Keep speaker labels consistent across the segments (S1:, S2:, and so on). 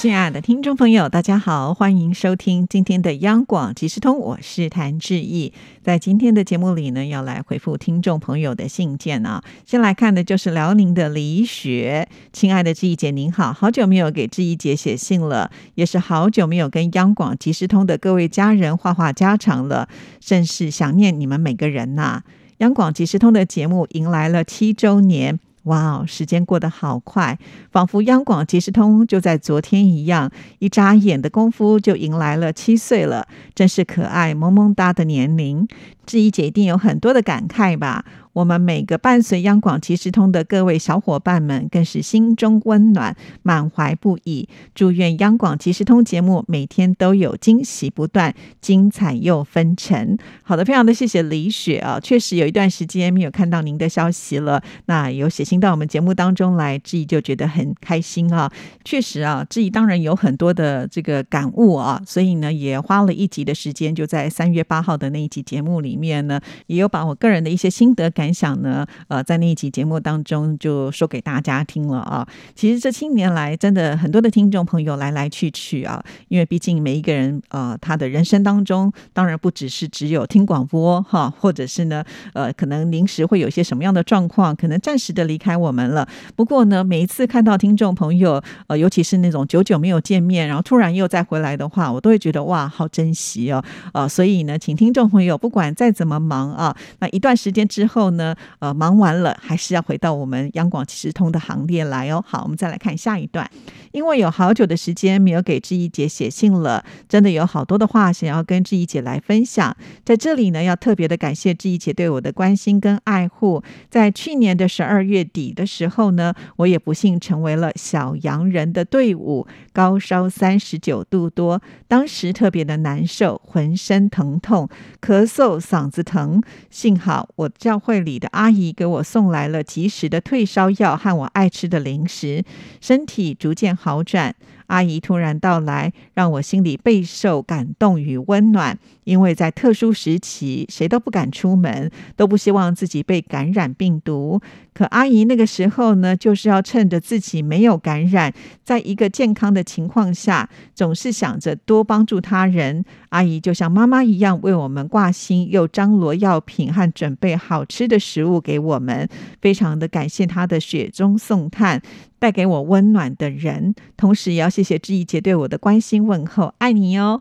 S1: 亲爱的听众朋友，大家好，欢迎收听今天的央广即时通，我是谭志毅。在今天的节目里呢，要来回复听众朋友的信件啊。先来看的就是辽宁的李雪，亲爱的志毅姐您好，好久没有给志毅姐写信了，也是好久没有跟央广即时通的各位家人话话家常了，甚是想念你们每个人呐。央广即时通的节目迎来了七周年。哇哦，时间过得好快，仿佛央广即时通就在昨天一样，一眨眼的功夫就迎来了七岁了，真是可爱萌萌哒的年龄。志怡姐一定有很多的感慨吧？我们每个伴随央广即时通的各位小伙伴们，更是心中温暖，满怀不已。祝愿央广即时通节目每天都有惊喜不断，精彩又纷呈。好的，非常的谢谢李雪啊，确实有一段时间没有看到您的消息了。那有写信到我们节目当中来，志怡就觉得很开心啊。确实啊，志怡当然有很多的这个感悟啊，所以呢，也花了一集的时间，就在三月八号的那一集节目里面呢，也有把我个人的一些心得。感想呢？呃，在那一集节目当中就说给大家听了啊。其实这七年来，真的很多的听众朋友来来去去啊。因为毕竟每一个人呃，他的人生当中，当然不只是只有听广播哈，或者是呢，呃，可能临时会有一些什么样的状况，可能暂时的离开我们了。不过呢，每一次看到听众朋友，呃，尤其是那种久久没有见面，然后突然又再回来的话，我都会觉得哇，好珍惜哦。呃，所以呢，请听众朋友，不管再怎么忙啊，那一段时间之后。呢，呃，忙完了还是要回到我们央广即时通的行列来哦。好，我们再来看下一段。因为有好久的时间没有给志怡姐写信了，真的有好多的话想要跟志怡姐来分享。在这里呢，要特别的感谢志怡姐对我的关心跟爱护。在去年的十二月底的时候呢，我也不幸成为了小洋人的队伍，高烧三十九度多，当时特别的难受，浑身疼痛，咳嗽，嗓子疼。幸好我教会里的阿姨给我送来了及时的退烧药和我爱吃的零食，身体逐渐。好转。阿姨突然到来，让我心里备受感动与温暖。因为在特殊时期，谁都不敢出门，都不希望自己被感染病毒。可阿姨那个时候呢，就是要趁着自己没有感染，在一个健康的情况下，总是想着多帮助他人。阿姨就像妈妈一样，为我们挂心，又张罗药品和准备好吃的食物给我们。非常的感谢她的雪中送炭，带给我温暖的人。同时，也要谢谢志怡姐对我的关心问候，爱你哦。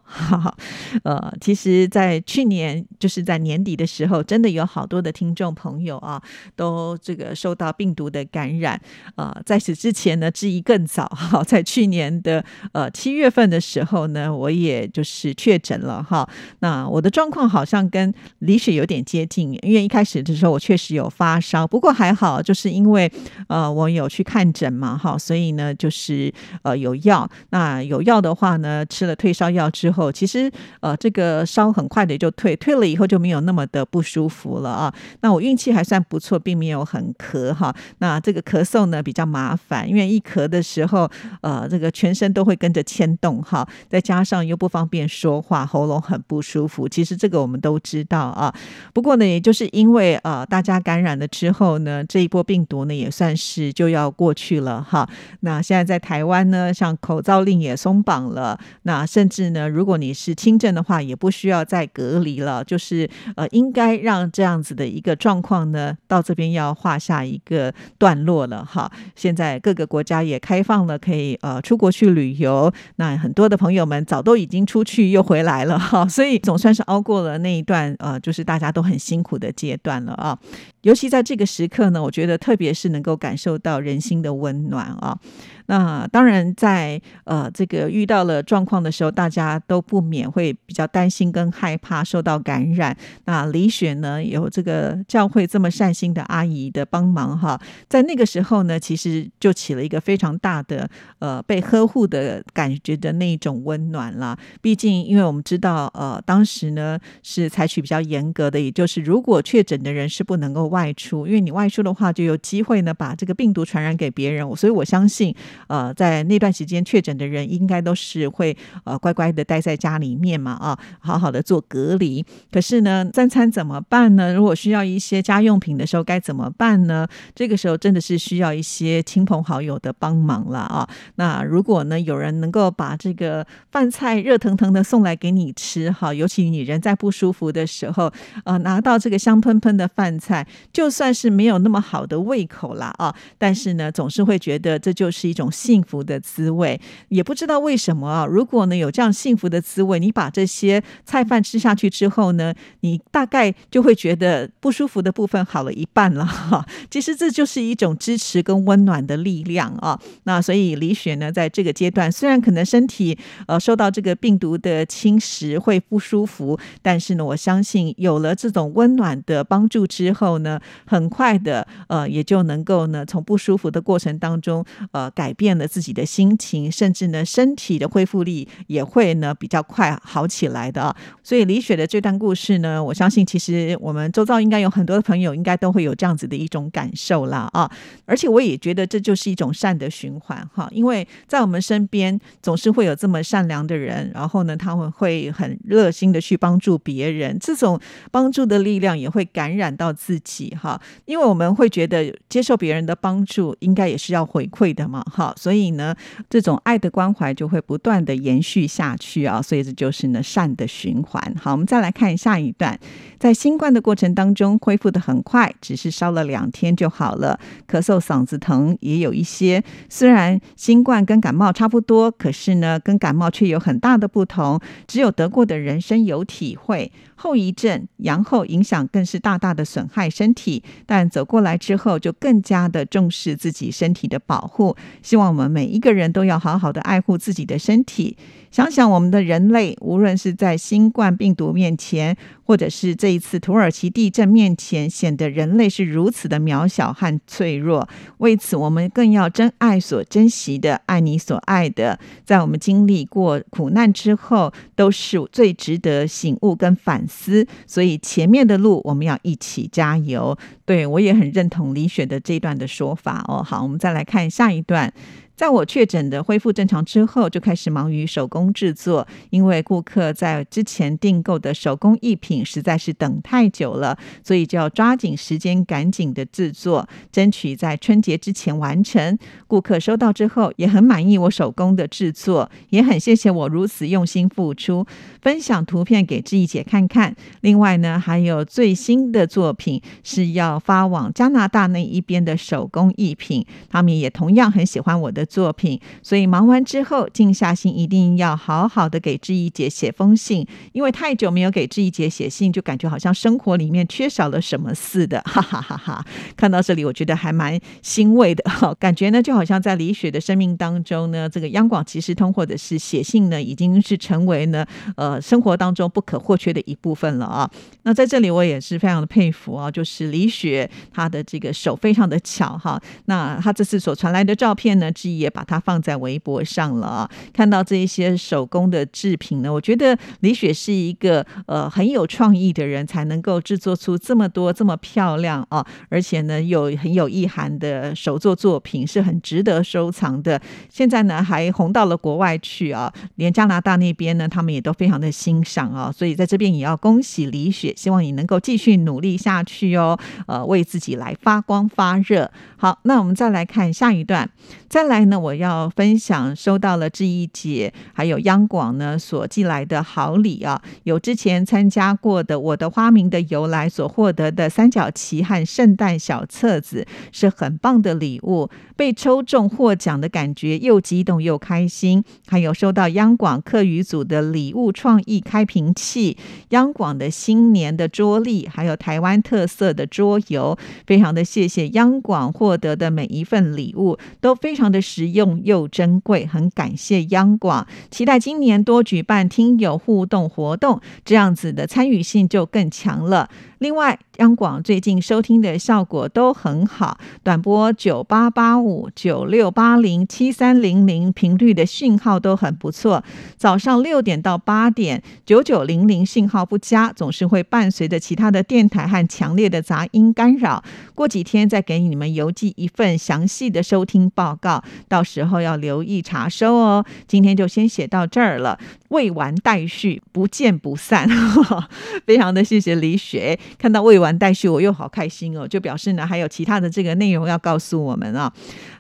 S1: 呃，其实，在去年就是在年底的时候，真的有好多的听众朋友啊，都这个受到病毒的感染。呃，在此之前呢，志怡更早 哈，在去年的呃七月份的时候呢，我也就是确诊了哈。那我的状况好像跟李雪有点接近，因为一开始的时候我确实有发烧，不过还好，就是因为呃我有去看诊嘛哈，所以呢就是呃有药。那有药的话呢，吃了退烧药之后，其实呃这个烧很快的就退，退了以后就没有那么的不舒服了啊。那我运气还算不错，并没有很咳哈。那这个咳嗽呢比较麻烦，因为一咳的时候，呃这个全身都会跟着牵动哈，再加上又不方便说话，喉咙很不舒服。其实这个我们都知道啊。不过呢，也就是因为呃大家感染了之后呢，这一波病毒呢也算是就要过去了哈。那现在在台湾呢，像口罩令也松绑了，那甚至呢，如果你是轻症的话，也不需要再隔离了。就是呃，应该让这样子的一个状况呢，到这边要画下一个段落了哈。现在各个国家也开放了，可以呃出国去旅游。那很多的朋友们早都已经出去又回来了哈，所以总算是熬过了那一段呃，就是大家都很辛苦的阶段了啊。尤其在这个时刻呢，我觉得特别是能够感受到人心的温暖啊。那当然，在呃这个遇到了状况的时候，大家都不免会比较担心跟害怕受到感染。那李雪呢，有这个教会这么善心的阿姨的帮忙哈，在那个时候呢，其实就起了一个非常大的呃被呵护的感觉的那一种温暖啦。毕竟，因为我们知道呃当时呢是采取比较严格的，也就是如果确诊的人是不能够外出，因为你外出的话就有机会呢把这个病毒传染给别人。所以我相信，呃，在那段时间确诊的人应该都是会呃乖乖的待在家里面嘛，啊，好好的做隔离。可是呢，三餐怎么办呢？如果需要一些家用品的时候该怎么办呢？这个时候真的是需要一些亲朋好友的帮忙了啊。那如果呢有人能够把这个饭菜热腾腾的送来给你吃，哈，尤其你人在不舒服的时候，呃，拿到这个香喷喷的饭菜，就算是没有那么好的胃口啦，啊，但是呢，总是会觉得这就是一种幸福的滋味。也不知道为什么啊，如果呢有这样幸福的滋味，你把这些菜饭吃下去之后呢，你大概就会觉得不舒服的部分好了一半了，哈。其实这就是一种支持跟温暖的力量啊。那所以李雪呢，在这个阶段，虽然可能身体呃受到这个病毒的侵蚀会不舒服，但是呢，我相信有了这种温暖的帮助之后呢，很快的呃也就能够呢从不舒服的过程当中呃改变了自己的心情，甚至呢身体的恢复力也会呢比较快好起来的。所以李雪的这段故事呢，我相信其实我们周遭应该有很多的朋友应该都会有这样子的一种感受啦啊，而且我也觉得这就是一种善的循环哈，因为在我们身边总是会有这么善良的人，然后呢，他们会很热心的去帮助别人，这种帮助的力量也会感染到自己哈，因为我们会觉得接受别人的帮助应该也是要回馈的嘛好，所以呢，这种爱的关怀就会不断的延续下去啊，所以这就是呢善的循环。好，我们再来看下一段，在新冠的过程当中恢复的很快，只是烧了两天就好了，咳嗽、嗓子疼也有一些，虽然新冠跟感冒差不多，可是呢，跟感冒却有很大的不同。只有得过的人深有体会，后遗症、阳后影响更是大大的损害身体。但走过来之后，就更加的重视自己身体的保护。希望我们每一个人都要好好的爱护自己的身体。想想我们的人类，无论是在新冠病毒面前，或者是这一次土耳其地震面前，显得人类是如此的渺小和脆弱。为此，我们更要珍爱所珍惜的，爱你所爱的。在我们经历过苦难之后，都是最值得醒悟跟反思。所以，前面的路我们要一起加油。对我也很认同李雪的这段的说法哦。好，我们再来看下一段。在我确诊的恢复正常之后，就开始忙于手工制作，因为顾客在之前订购的手工艺品实在是等太久了，所以就要抓紧时间，赶紧的制作，争取在春节之前完成。顾客收到之后也很满意我手工的制作，也很谢谢我如此用心付出，分享图片给志毅姐看看。另外呢，还有最新的作品是要发往加拿大那一边的手工艺品，他们也同样很喜欢我的。作品，所以忙完之后，静下心，一定要好好的给志毅姐写封信，因为太久没有给志毅姐写信，就感觉好像生活里面缺少了什么似的，哈哈哈哈！看到这里，我觉得还蛮欣慰的，哈，感觉呢就好像在李雪的生命当中呢，这个央广即时通或者是写信呢，已经是成为呢呃生活当中不可或缺的一部分了啊。那在这里，我也是非常的佩服啊，就是李雪她的这个手非常的巧哈。那她这次所传来的照片呢，志毅。也把它放在微博上了啊！看到这一些手工的制品呢，我觉得李雪是一个呃很有创意的人，才能够制作出这么多这么漂亮啊，而且呢有很有意涵的手作作品，是很值得收藏的。现在呢还红到了国外去啊，连加拿大那边呢他们也都非常的欣赏啊，所以在这边也要恭喜李雪，希望你能够继续努力下去哦，呃为自己来发光发热。好，那我们再来看下一段，再来。那我要分享收到了志毅姐还有央广呢所寄来的好礼啊，有之前参加过的我的花名的由来所获得的三角旗和圣诞小册子，是很棒的礼物。被抽中获奖的感觉又激动又开心。还有收到央广课语组的礼物创意开瓶器，央广的新年的桌历，还有台湾特色的桌游，非常的谢谢央广获得的每一份礼物，都非常的。实实用又珍贵，很感谢央广，期待今年多举办听友互动活动，这样子的参与性就更强了。另外，央广最近收听的效果都很好，短波九八八五、九六八零、七三零零频率的讯号都很不错。早上六点到八点，九九零零信号不佳，总是会伴随着其他的电台和强烈的杂音干扰。过几天再给你们邮寄一份详细的收听报告，到时候要留意查收哦。今天就先写到这儿了，未完待续，不见不散。非常的谢谢李雪，看到未完待续，我又好开心哦，就表示呢还有其他的这个内容要告诉我们啊。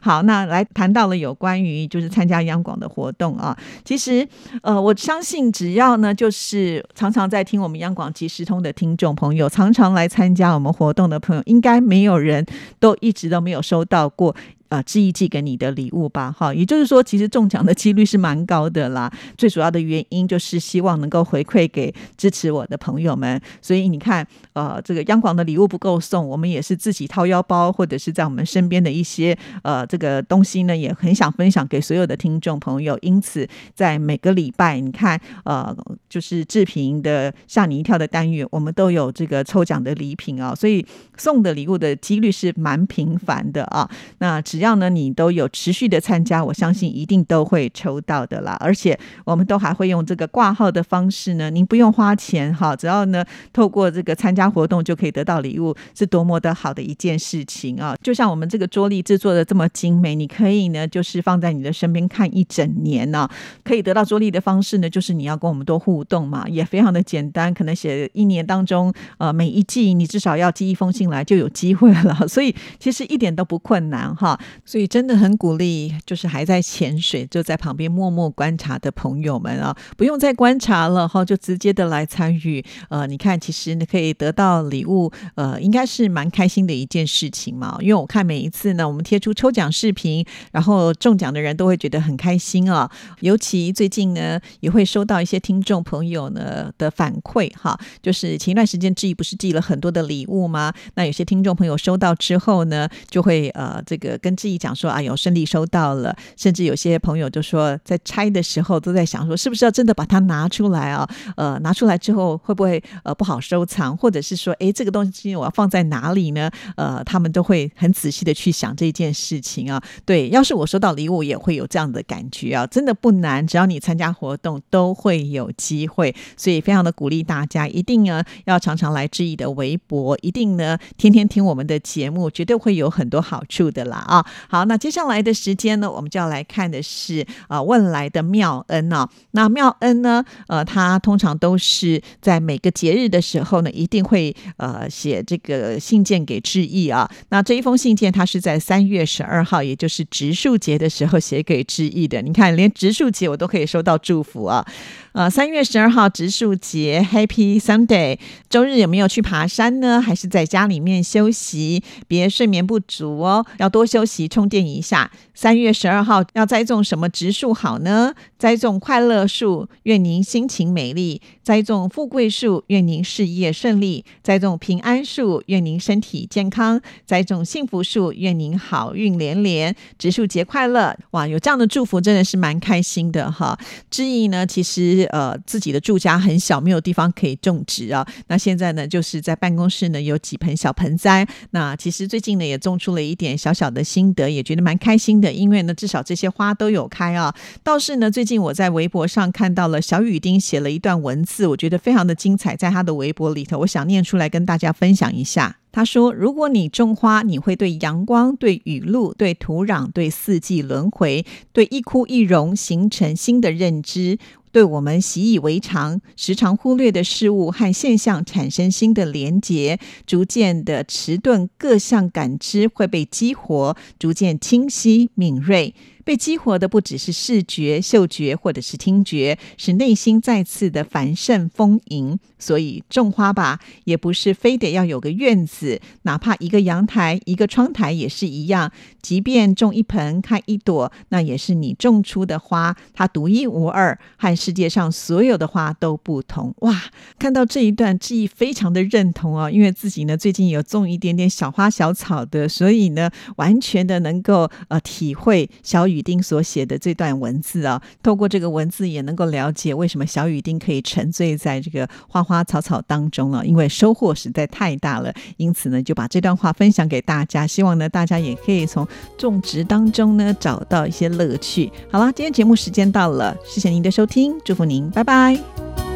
S1: 好，那来谈到了有关于就是参加央广的活动啊，其实呃，我相信只要呢就是常常在听我们央广即时通的听众朋友，常常来参加我们活动的朋友，应该没有人都一直都没有收到过。啊，寄一寄给你的礼物吧，哈，也就是说，其实中奖的几率是蛮高的啦。最主要的原因就是希望能够回馈给支持我的朋友们。所以你看，呃，这个央广的礼物不够送，我们也是自己掏腰包，或者是在我们身边的一些呃这个东西呢，也很想分享给所有的听众朋友。因此，在每个礼拜，你看，呃，就是志平的吓你一跳的单元，我们都有这个抽奖的礼品啊，所以送的礼物的几率是蛮频繁的啊。那只只要呢，你都有持续的参加，我相信一定都会抽到的啦。而且我们都还会用这个挂号的方式呢，您不用花钱哈，只要呢透过这个参加活动就可以得到礼物，是多么的好的一件事情啊！就像我们这个桌历制作的这么精美，你可以呢就是放在你的身边看一整年呢。可以得到桌历的方式呢，就是你要跟我们多互动嘛，也非常的简单，可能写一年当中呃每一季你至少要寄一封信来就有机会了，所以其实一点都不困难哈。所以真的很鼓励，就是还在潜水就在旁边默默观察的朋友们啊，不用再观察了哈，就直接的来参与。呃，你看，其实你可以得到礼物，呃，应该是蛮开心的一件事情嘛。因为我看每一次呢，我们贴出抽奖视频，然后中奖的人都会觉得很开心啊。尤其最近呢，也会收到一些听众朋友呢的反馈哈，就是前一段时间志毅不是寄了很多的礼物吗？那有些听众朋友收到之后呢，就会呃这个跟。质疑讲说啊，有顺利收到了，甚至有些朋友就说，在拆的时候都在想说，是不是要真的把它拿出来啊？呃，拿出来之后会不会呃不好收藏，或者是说，哎，这个东西我要放在哪里呢？呃，他们都会很仔细的去想这件事情啊。对，要是我收到礼物，也会有这样的感觉啊，真的不难，只要你参加活动都会有机会，所以非常的鼓励大家，一定呢要常常来志毅的微博，一定呢天天听我们的节目，绝对会有很多好处的啦啊！好，那接下来的时间呢，我们就要来看的是啊，问来的妙恩啊。那妙恩呢，呃，他通常都是在每个节日的时候呢，一定会呃写这个信件给致意啊。那这一封信件，他是在三月十二号，也就是植树节的时候写给致意的。你看，连植树节我都可以收到祝福啊。呃，三月十二号植树节，Happy Sunday。周日有没有去爬山呢？还是在家里面休息？别睡眠不足哦，要多休息，充电一下。三月十二号要栽种什么植树好呢？栽种快乐树，愿您心情美丽；栽种富贵树，愿您事业顺利；栽种平安树，愿您身体健康；栽种幸福树，愿您好运连连。植树节快乐！哇，有这样的祝福，真的是蛮开心的哈。之意呢，其实。呃，自己的住家很小，没有地方可以种植啊。那现在呢，就是在办公室呢有几盆小盆栽。那其实最近呢也种出了一点小小的心得，也觉得蛮开心的。因为呢，至少这些花都有开啊。倒是呢，最近我在微博上看到了小雨丁写了一段文字，我觉得非常的精彩，在他的微博里头，我想念出来跟大家分享一下。他说：“如果你种花，你会对阳光、对雨露、对土壤、对四季轮回、对一枯一荣形成新的认知。”对我们习以为常、时常忽略的事物和现象产生新的连结，逐渐的迟钝，各项感知会被激活，逐渐清晰敏锐。被激活的不只是视觉、嗅觉或者是听觉，是内心再次的繁盛丰盈。所以种花吧，也不是非得要有个院子，哪怕一个阳台、一个窗台也是一样。即便种一盆、开一朵，那也是你种出的花，它独一无二，和世界上所有的花都不同。哇，看到这一段，记忆非常的认同哦，因为自己呢最近有种一点点小花小草的，所以呢完全的能够呃体会小雨。雨丁所写的这段文字啊，透过这个文字也能够了解为什么小雨丁可以沉醉在这个花花草草当中了，因为收获实在太大了。因此呢，就把这段话分享给大家，希望呢大家也可以从种植当中呢找到一些乐趣。好了，今天节目时间到了，谢谢您的收听，祝福您，拜拜。